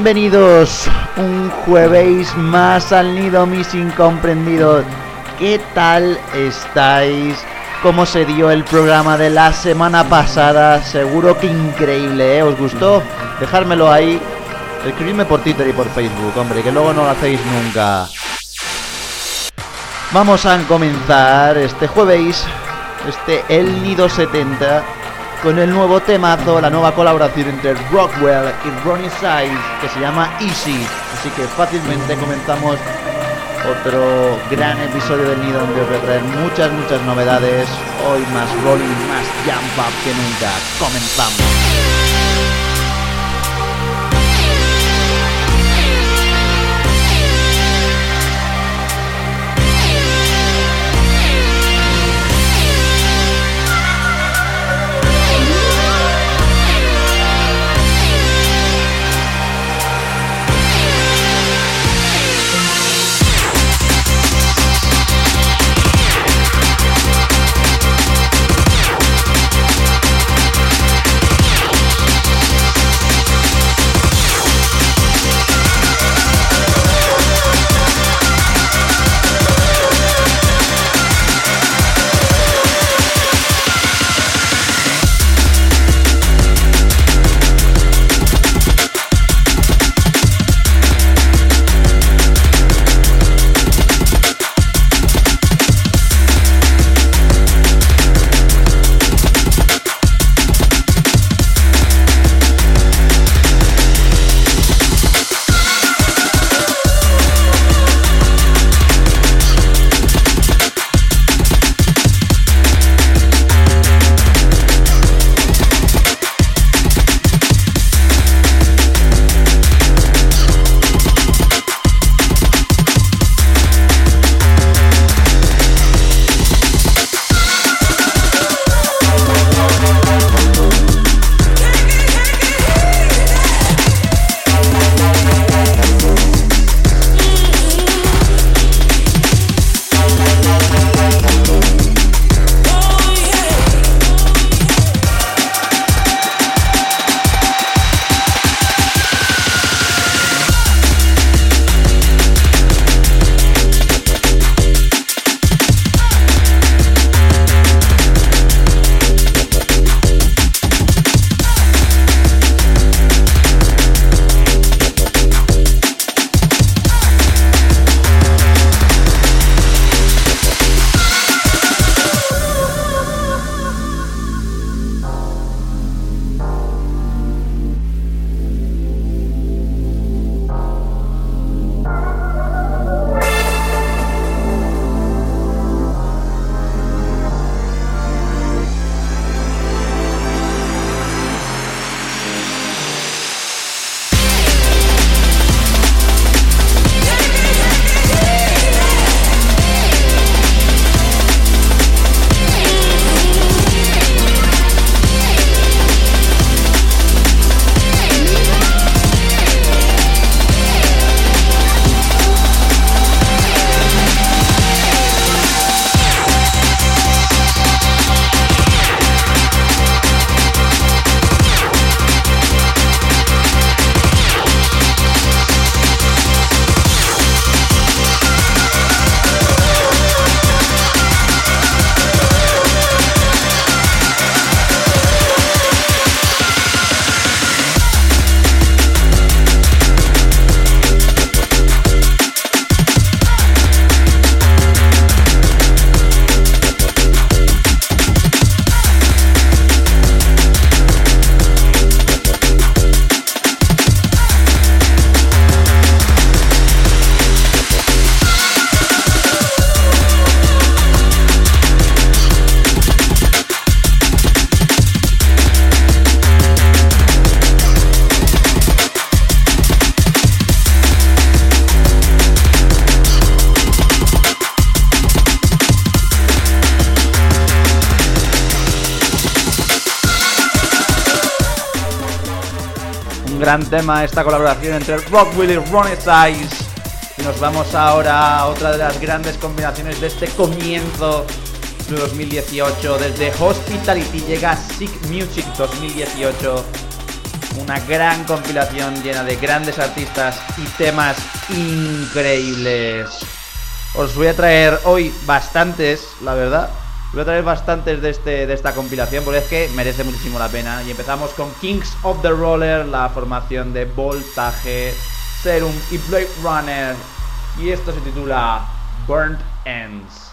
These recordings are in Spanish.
Bienvenidos un jueves más al nido, mis incomprendidos. ¿Qué tal estáis? ¿Cómo se dio el programa de la semana pasada? Seguro que increíble, ¿eh? ¿Os gustó? Dejármelo ahí. Escribidme por Twitter y por Facebook, hombre, que luego no lo hacéis nunca. Vamos a comenzar este jueves, este El Nido 70, con el nuevo temazo, la nueva colaboración entre Rockwell y Ronnie Size, que se llama Easy. Así que fácilmente comenzamos otro gran episodio del Nido donde os voy a traer muchas, muchas novedades. Hoy más rolling, más jump up que nunca. Comenzamos. Gran tema esta colaboración entre Rock Willy y Ronnie Size. Y nos vamos ahora a otra de las grandes combinaciones de este comienzo de 2018. Desde Hospitality llega Sick Music 2018. Una gran compilación llena de grandes artistas y temas increíbles. Os voy a traer hoy bastantes, la verdad, Voy a traer bastantes de, este, de esta compilación porque es que merece muchísimo la pena. Y empezamos con Kings of the Roller, la formación de Voltaje, Serum y Blade Runner. Y esto se titula Burnt Ends.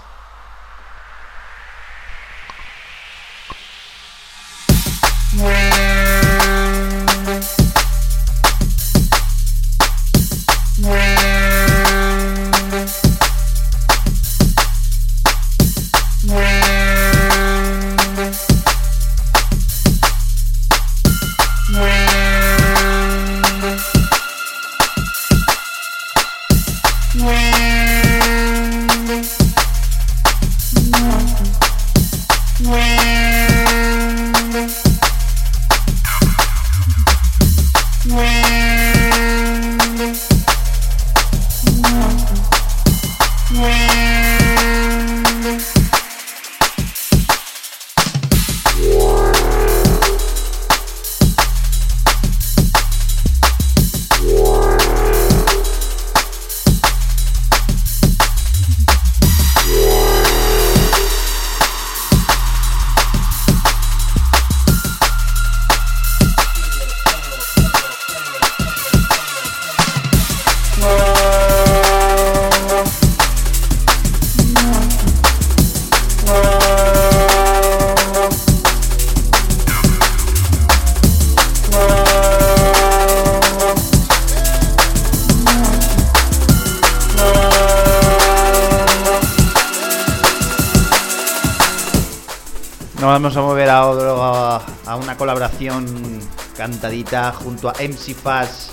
cantadita junto a MC Fast,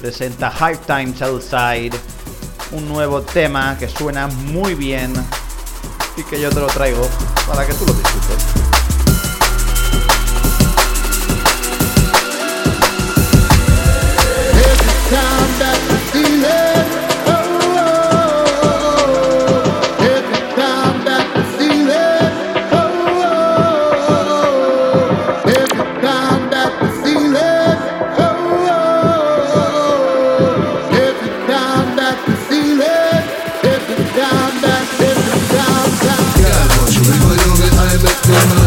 presenta Hard Times Outside, un nuevo tema que suena muy bien y que yo te lo traigo para que tú lo veas. Thank you.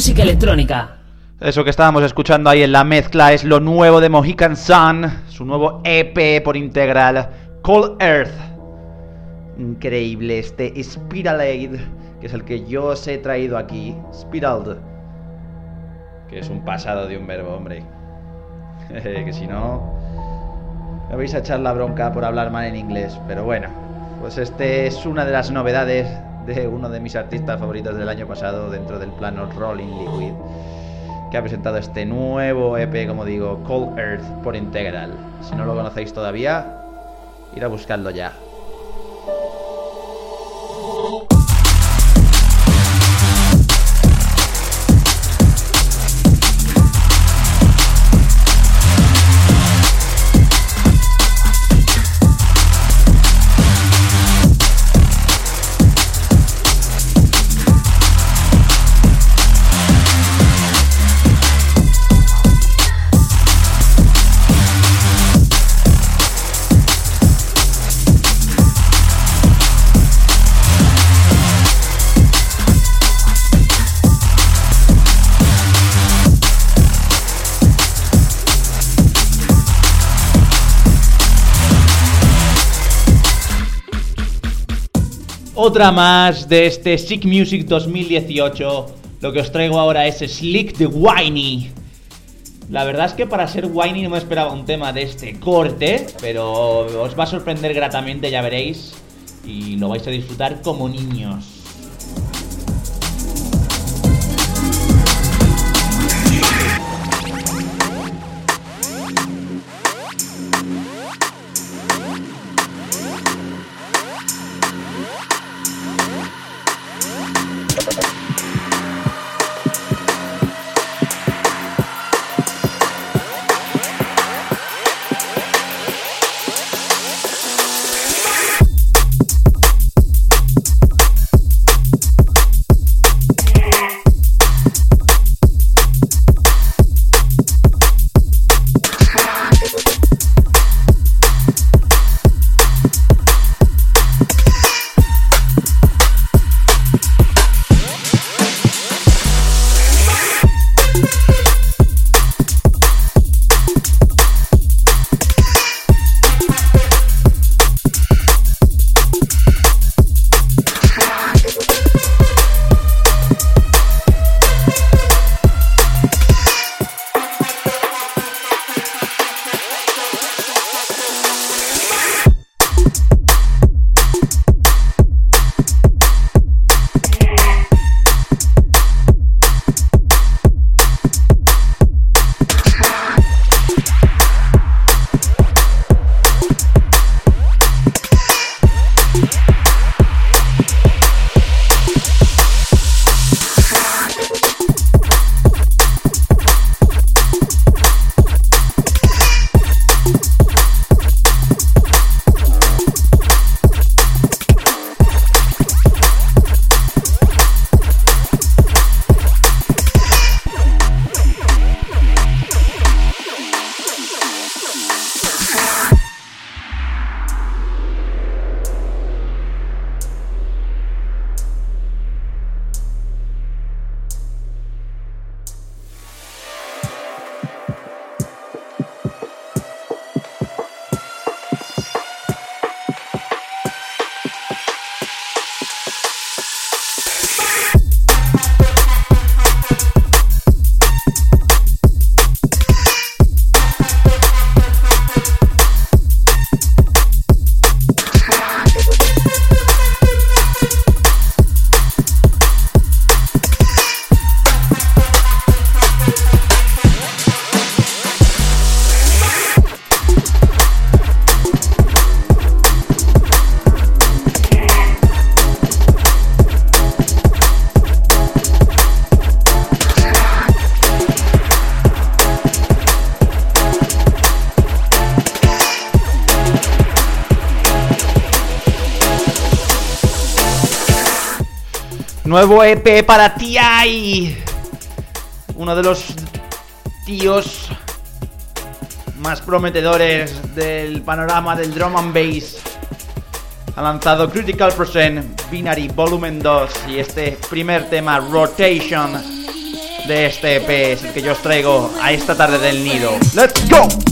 Música electrónica. Eso que estábamos escuchando ahí en la mezcla es lo nuevo de Mohican Sun, su nuevo EP por integral, Cold Earth. Increíble este Spiralade, que es el que yo os he traído aquí. Spiraled. Que es un pasado de un verbo, hombre. que si no, me vais a echar la bronca por hablar mal en inglés. Pero bueno, pues este es una de las novedades de uno de mis artistas favoritos del año pasado dentro del plano Rolling Liquid que ha presentado este nuevo EP, como digo, Cold Earth por Integral. Si no lo conocéis todavía, ir a buscarlo ya. Otra más de este Sick Music 2018. Lo que os traigo ahora es Slick the Whiny. La verdad es que para ser whiny no me esperaba un tema de este corte, pero os va a sorprender gratamente, ya veréis. Y lo vais a disfrutar como niños. Nuevo EP para TI. Uno de los tíos más prometedores del panorama del drum and bass. ha lanzado Critical Percent Binary Volumen 2 y este primer tema Rotation de este EP es el que yo os traigo a esta tarde del nido. ¡Let's go!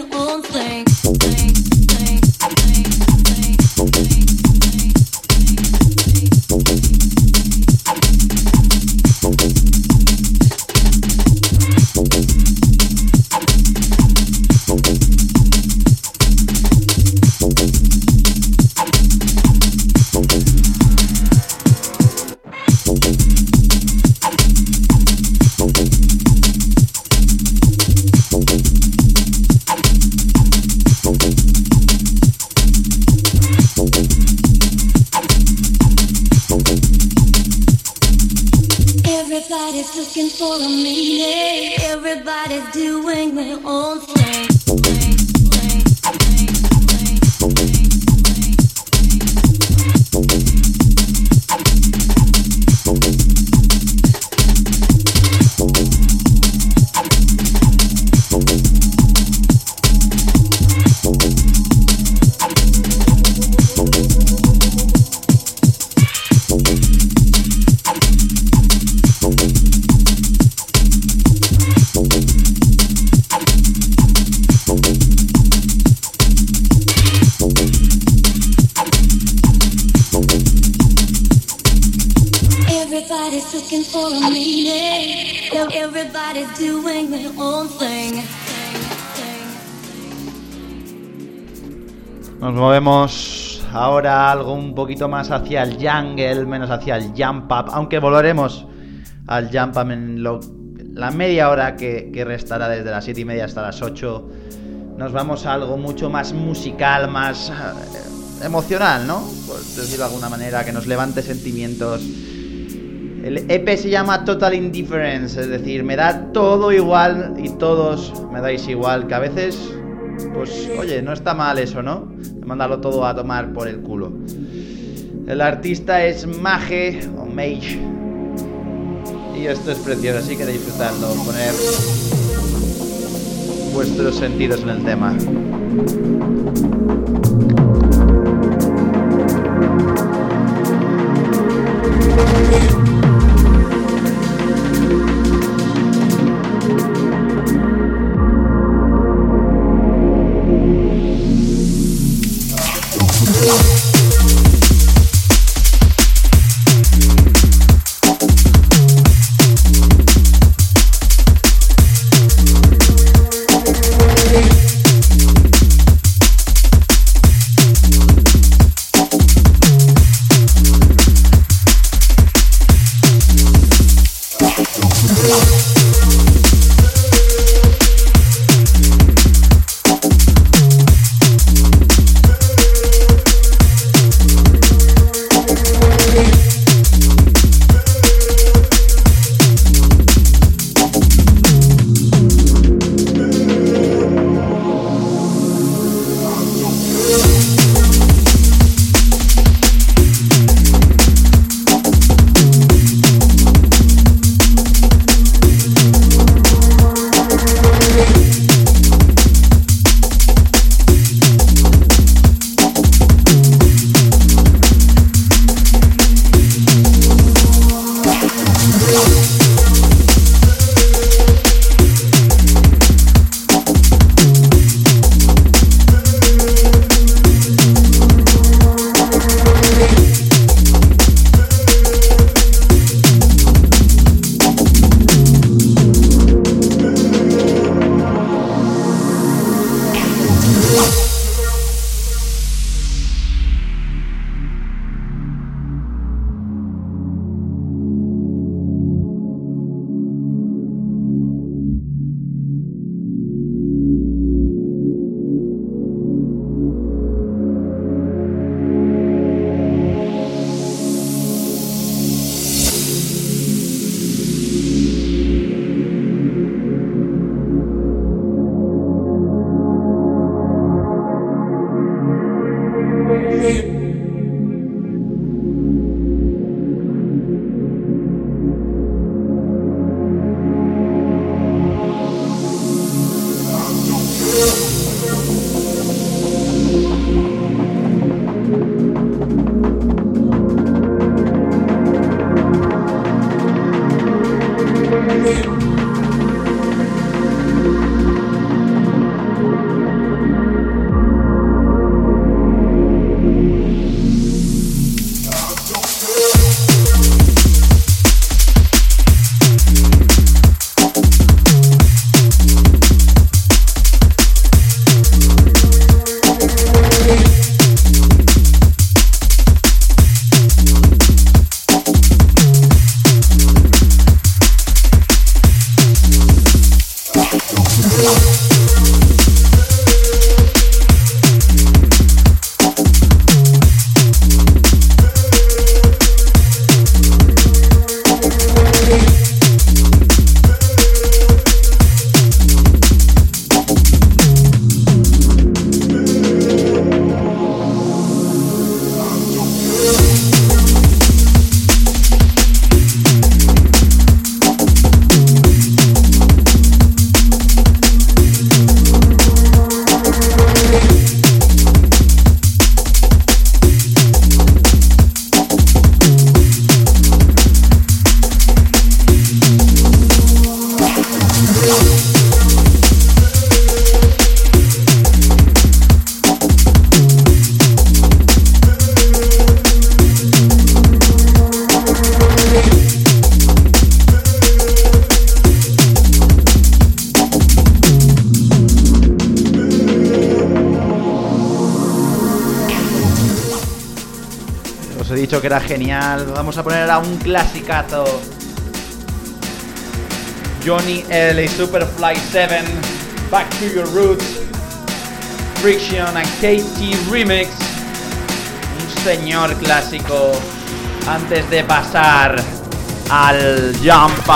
Own thing. Algo un poquito más hacia el jungle, menos hacia el jump up, aunque volveremos al jump up en lo- la media hora que, restará desde las 7 y media hasta las 8. Nos vamos a algo mucho más musical, más eh, emocional, ¿no? Por decirlo de alguna manera, que nos levante sentimientos. El EP se llama Total Indifference, es decir, me da todo igual y todos me dais igual, que a veces, pues oye, no está mal eso, ¿no? Mandarlo todo a tomar por el culo. El artista es Mage o Mage. Y esto es precioso, así que disfrutarlo, poner vuestros sentidos en el tema. genial. Vamos a poner a un clasicazo. Johnny L. Superfly 7. Back to Your Roots. Friction and KT Remix. Un señor clásico. Antes de pasar al Jump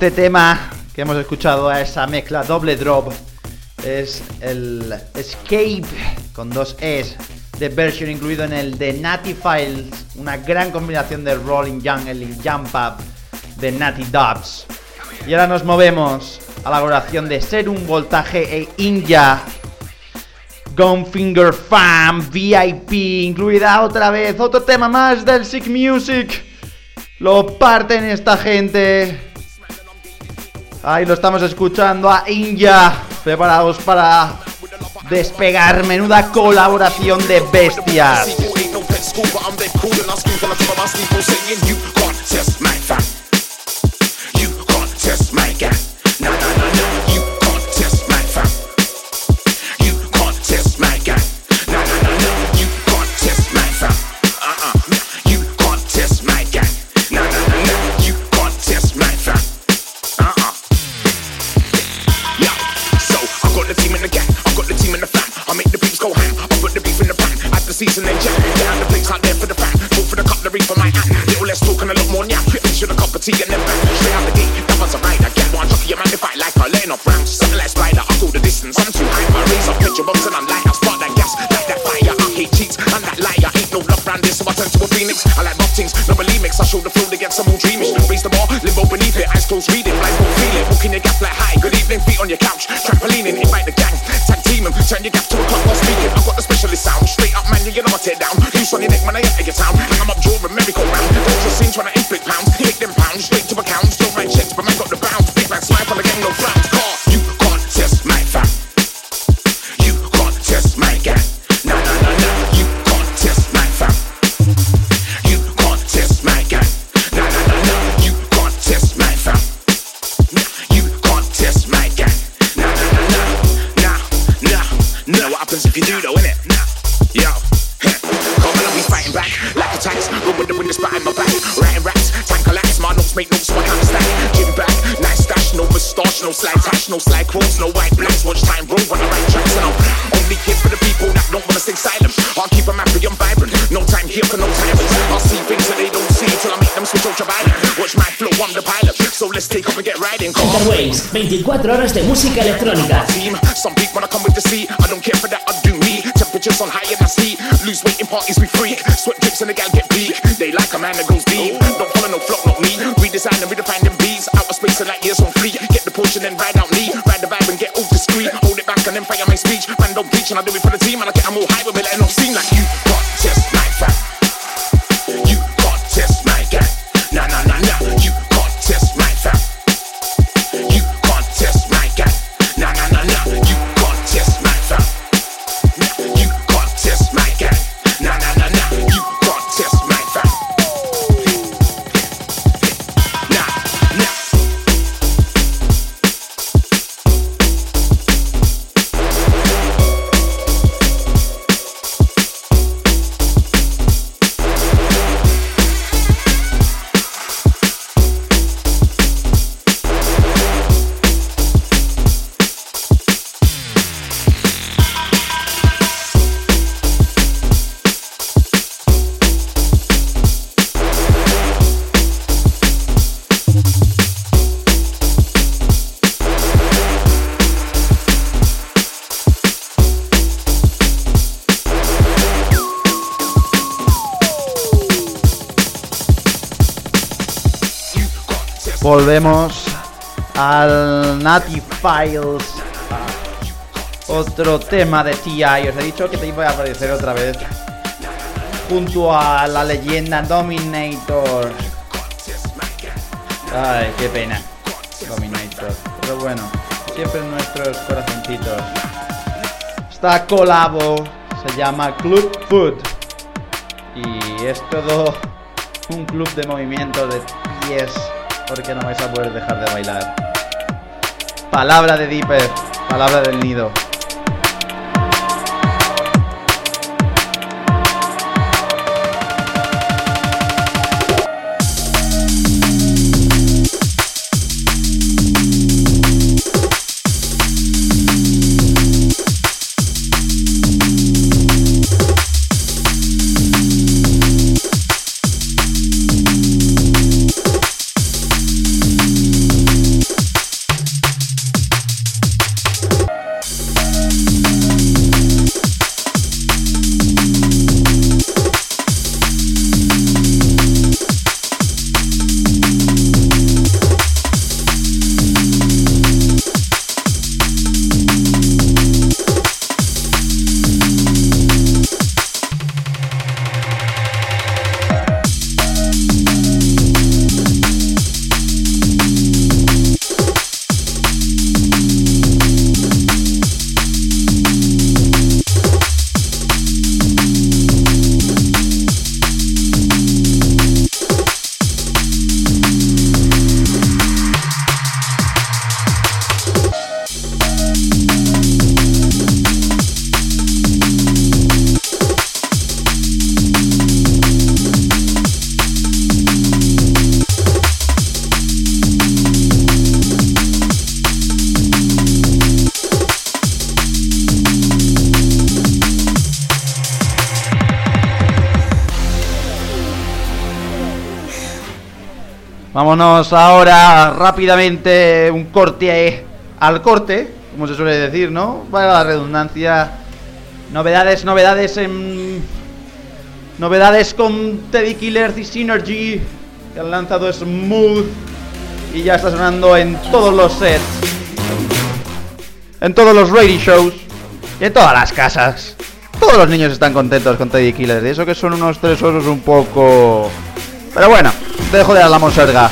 Este tema que hemos escuchado a esa mezcla doble drop es el Escape con dos Es de version incluido en el de Natty Files, una gran combinación de Rolling Jungle y Jump Up de Natty Dubs. Y ahora nos movemos a la colaboración de Ser un Voltaje e Inja Gunfinger Fam VIP, incluida otra vez otro tema más del Sick Music. Lo parten esta gente. Ahí lo estamos escuchando a Inja, preparados para despegar. Menuda colaboración de bestias. Pan. Add the season and jam, down the plates out there for the fam. Talk for the cutlery for my hand. Little less talk and a lot more nyam. Finish with a cup of tea and then bang. Straight out the gate, that was a ride. I get one chucky, man, if I like her, laying off rounds. Something like spider, I go the distance. I'm too high, my raise up, picture box and I'm light. I spark that gas, like that fire. I hate cheats I'm that liar. Ain't no love round this, so I turn to a phoenix. I like rock things, no mix. I show the flow to get some more dreamish. Raise the bar, limbo beneath it, eyes closed, reading, blindfold, feel it. Walking your gap like high. Good evening, feet on your couch, trampolining, invite the gang. Tag team 'em, turn your gap to a clock while speaking. I've got the specialist sound, man, you know I tear down. Loose on your neck when I enter your town. Hang 'em up, draw a miracle round. Don't just seem trying to inflict pounds, take them pounds straight to accounts. Don't write checks, but man got the bounds. Big man smile from the gang, no frowns. Car, you can't test my fam. You can't test my gang. No, no, no, no. You can't test my fam. You can't test my gang. No, no, no, no. You can't test my fam. You can't test my gang. No, no. No, no, no. What happens if you do though, innit? Yo. Fighting back like a tax. Run with the wind behind my back. Writing raps, tank collapse. My notes make notes, so I can't stack. Gym back, nice stash, no moustache, no slide tash, no slide quotes, no white blanks. Watch time roll when I write tracks, and I'm only here for the people that don't wanna stay silent. I'll keep them happy and vibrant. No time here for no tyrants. I'll see things that they don't see till I make them switch ultraviolet. Watch my flow, I'm the pilot. So let's take off and get riding. Come on. Waves, 24 horas de música electrónica. team. Some people wanna come with the sea. I don't care for that, I do me. Temperatures on high and I see. Lose weight in parties, we freak. Sweat drips and the gal get peak. They like a man that goes deep. Don't follow no flock, not me. Redesign and redefine them beats. Outer space and like years on fleet. Get the portion and ride out me. Ride the vibe and get all discreet. Hold it back and then fire my speech. Man, don't preach and I do it for the team. And I get them all high with me, letting off steam like you. Volvemos al Natty Files. Otro tema de TI. Os he dicho que te iba a aparecer otra vez. Junto a la leyenda Dominator. Ay, qué pena. Dominator. Pero bueno, siempre nuestros corazoncitos. Esta colabo se llama Club Food. Y es todo un club de movimiento de pies. Porque no vais a poder dejar de bailar. Palabra de Dipper. Palabra del nido. Vámonos ahora rápidamente un corte al corte, como se suele decir, ¿no? Para la redundancia. Novedades, novedades en. Novedades con Teddy Killers y Synergy. Que han lanzado Smooth. Y ya está sonando en todos los sets. En todos los radio shows. Y en todas las casas. Todos los niños están contentos con Teddy Killers. Y eso que son unos tres osos un poco. Pero bueno, dejo de la monserga.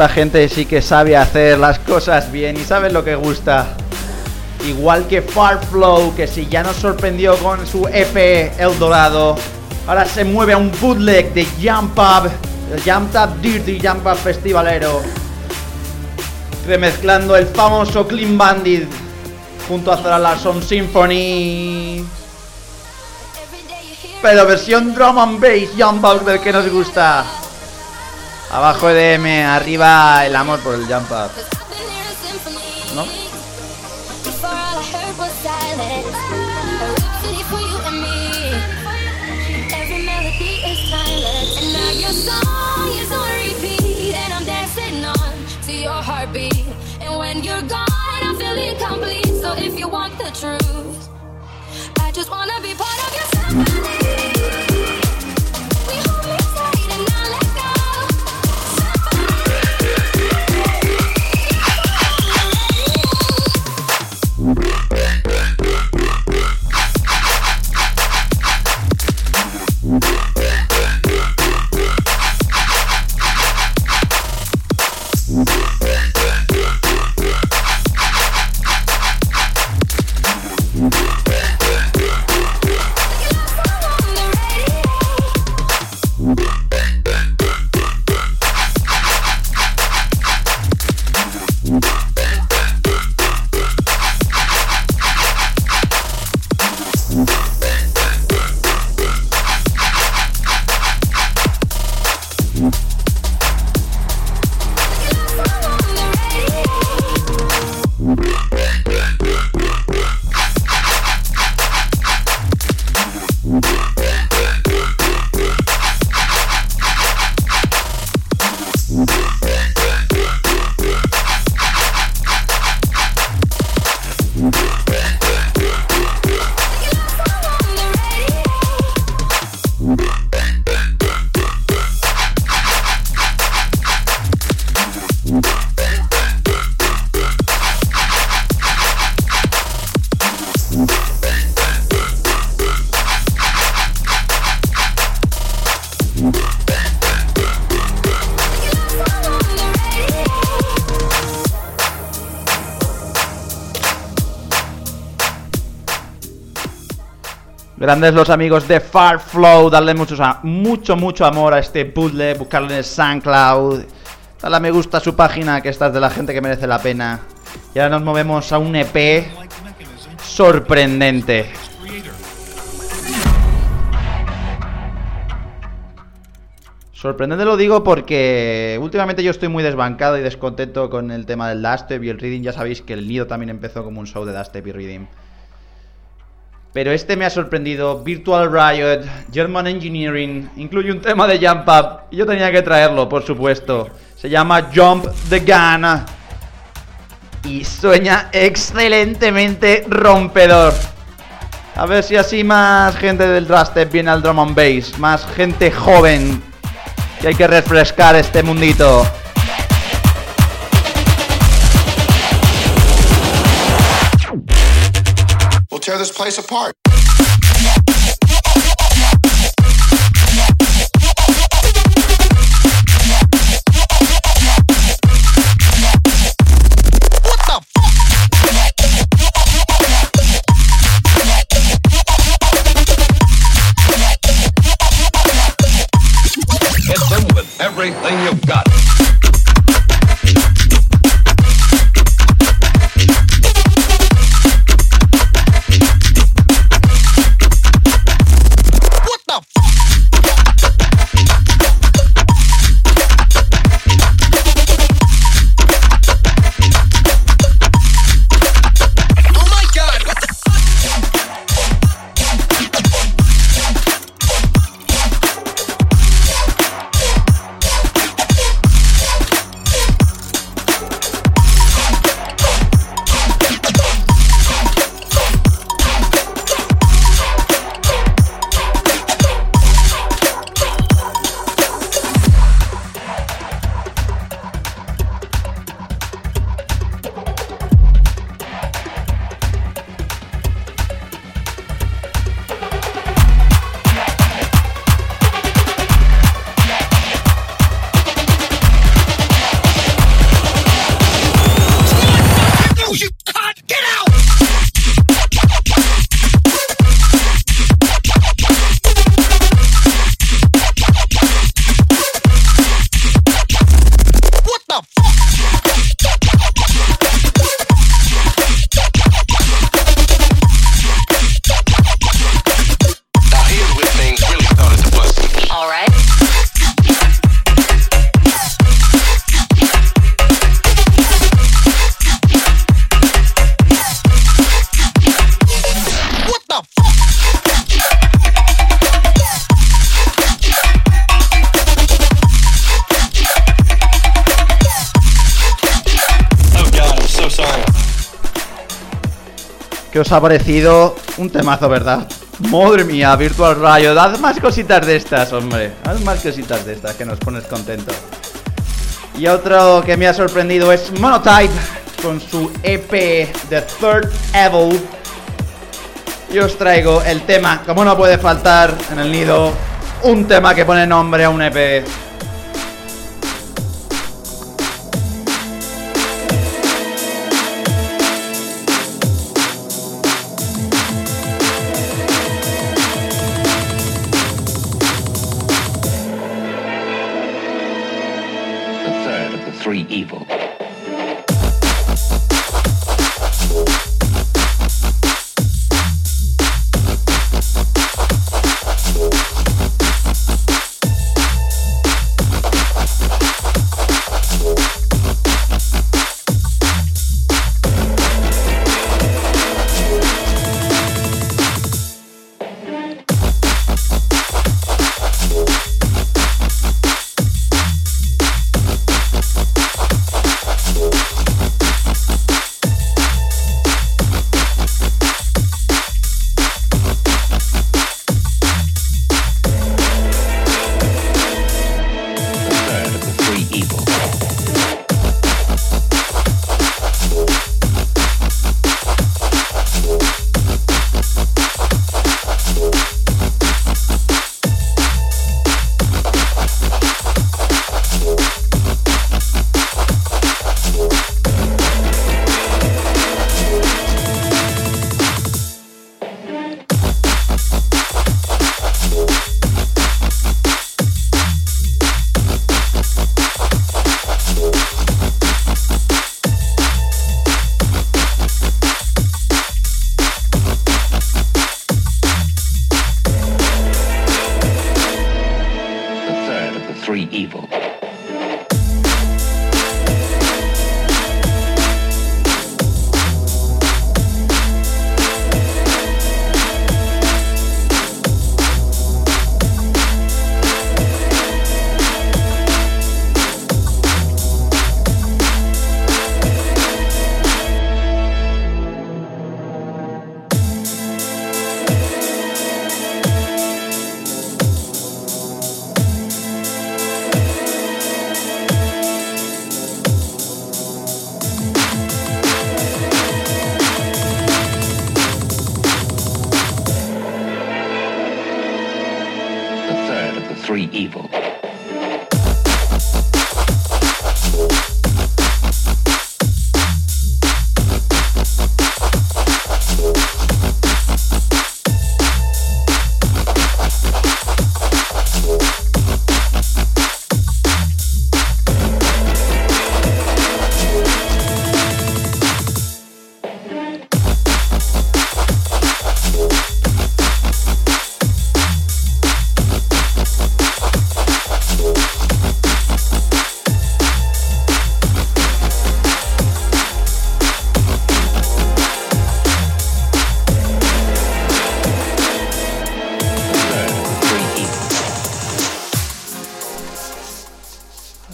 Esta gente sí que sabe hacer las cosas bien y sabe lo que gusta. Igual que Farflow, que si ya nos sorprendió con su EP El Dorado, ahora se mueve a un bootleg de Jump Up, el Jump Up Dirty Jump Up Festivalero, remezclando el famoso Clean Bandit junto a Zara Larson Symphony. Pero versión drum and bass Jump Up del que nos gusta. Abajo EDM, arriba el amor por el Jump Up. ¿No? I heard was silence. A rhapsody for Grandes los amigos de Farflow, darle mucho, mucho, mucho amor a este puzzle, buscarlo en el SoundCloud, darle a me gusta a su página, que esta es de la gente que merece la pena. Y ahora nos movemos a un EP sorprendente. Sorprendente lo digo porque últimamente yo estoy muy desbancado y descontento con el tema del dubstep y el reading. Ya sabéis que el nido también empezó como un show de dubstep y reading. Pero este me ha sorprendido. Virtual Riot, German Engineering, incluye un tema de Jump Up. Y yo tenía que traerlo, por supuesto. Se llama Jump the Gun. Y sueña excelentemente rompedor. A ver si así más gente del Dubstep viene al drum and bass. Más gente joven. Que hay que refrescar este mundito. Tear this place apart. Everything you've got. ¿Qué os ha parecido? Un temazo, ¿verdad? Madre mía, Virtual Riot, haz más cositas de estas, hombre. Haz más cositas de estas que nos pones contentos. Y otro que me ha sorprendido es Monotype con su EP The Third Evil. Y os traigo el tema, como no puede faltar en el nido, un tema que pone nombre a un EP.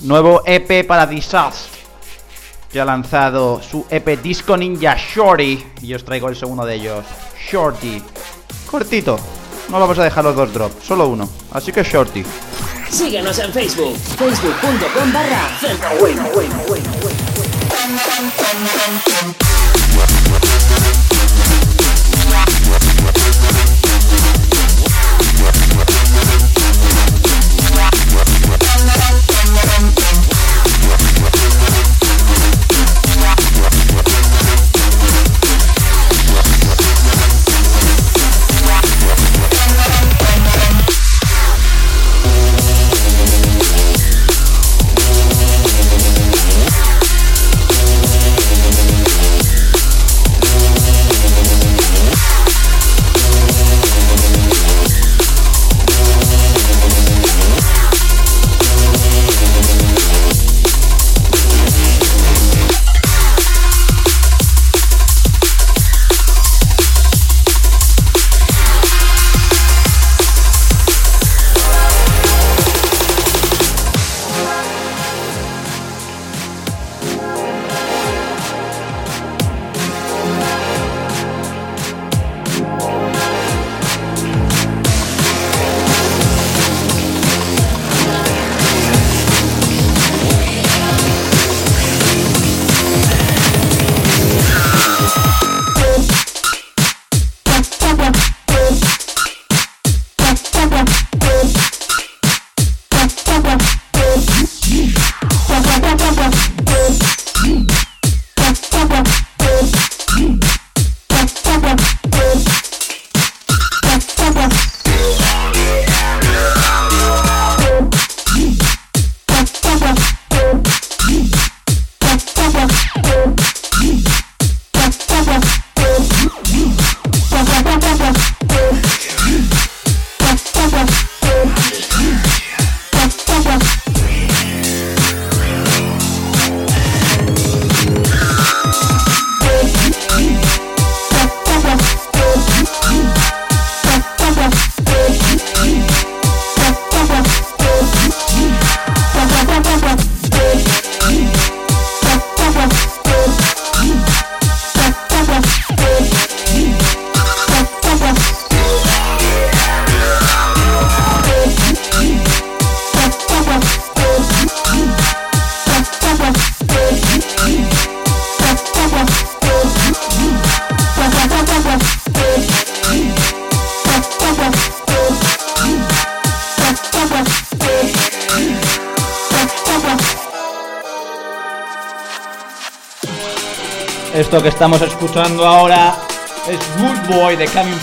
Nuevo EP para Disaster. Que ha lanzado su EP Disco Ninja Shorty. Y os traigo el segundo de ellos. Shorty. Cortito. No vamos a dejar los dos drops, solo uno. Así que Shorty. Síguenos en Facebook, facebook.com barra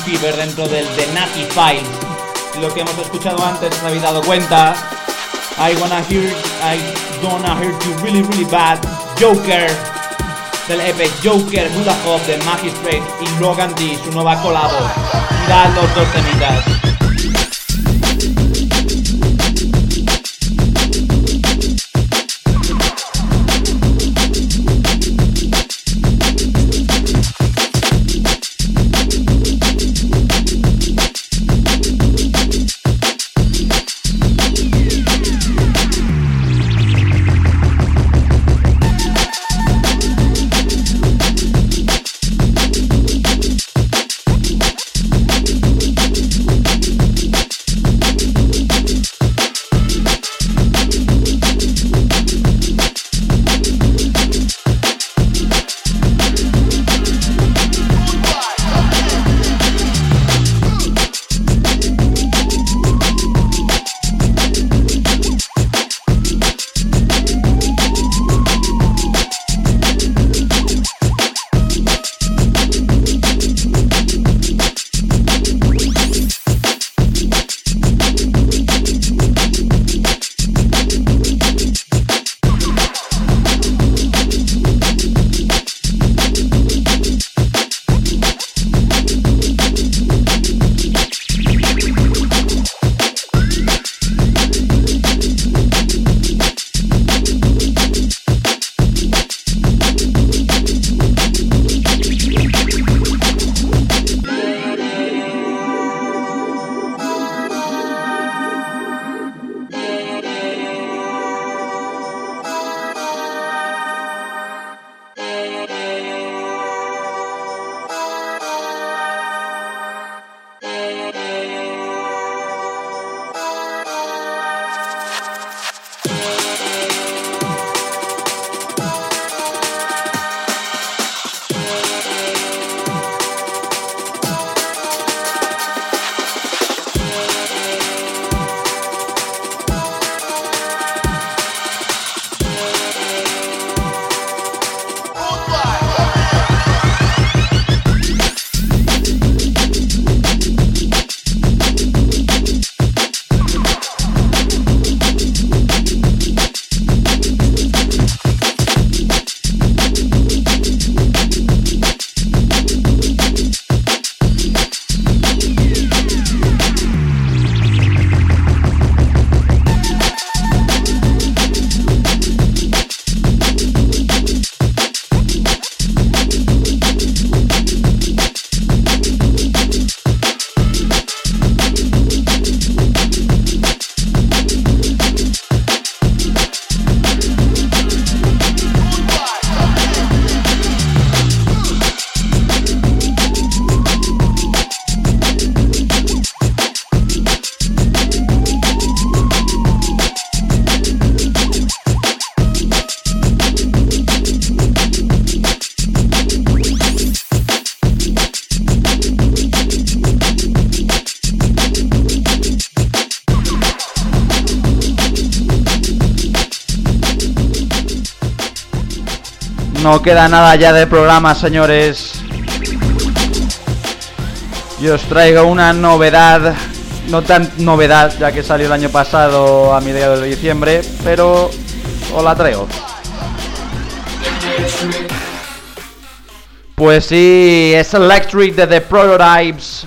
Fever dentro del The Natty Files. Lo que hemos escuchado antes, me habéis dado cuenta. I wanna hear, I gonna hear you really, really bad. Joker del EP Joker Buddha Hop de Magistrate y Logan D, su nueva colabo. Mirad los dos temitas. Queda nada ya del programa, señores. Y os traigo una novedad, no tan novedad, ya que salió el año pasado a mediados de diciembre, pero os la traigo. Pues sí, es Electric de The Prototypes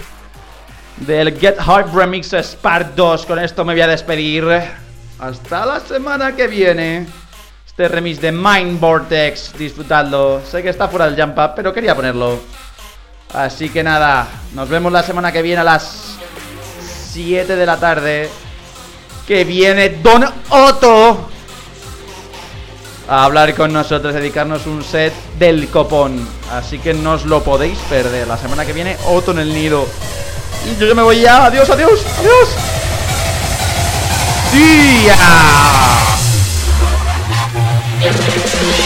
del Get Hype Remix Spark 2. Con esto me voy a despedir. Hasta la semana que viene. Este remix de Mind Vortex, disfrutadlo. Sé que está fuera del jump up, pero quería ponerlo. Así que nada, nos vemos la semana que viene a las 7 de la tarde. Que viene Don Otto a hablar con nosotros, dedicarnos un set del copón. Así que no os lo podéis perder. La semana que viene, Otto en el nido. Y yo ya me voy ya. Adiós, adiós, adiós. ¡Día! Música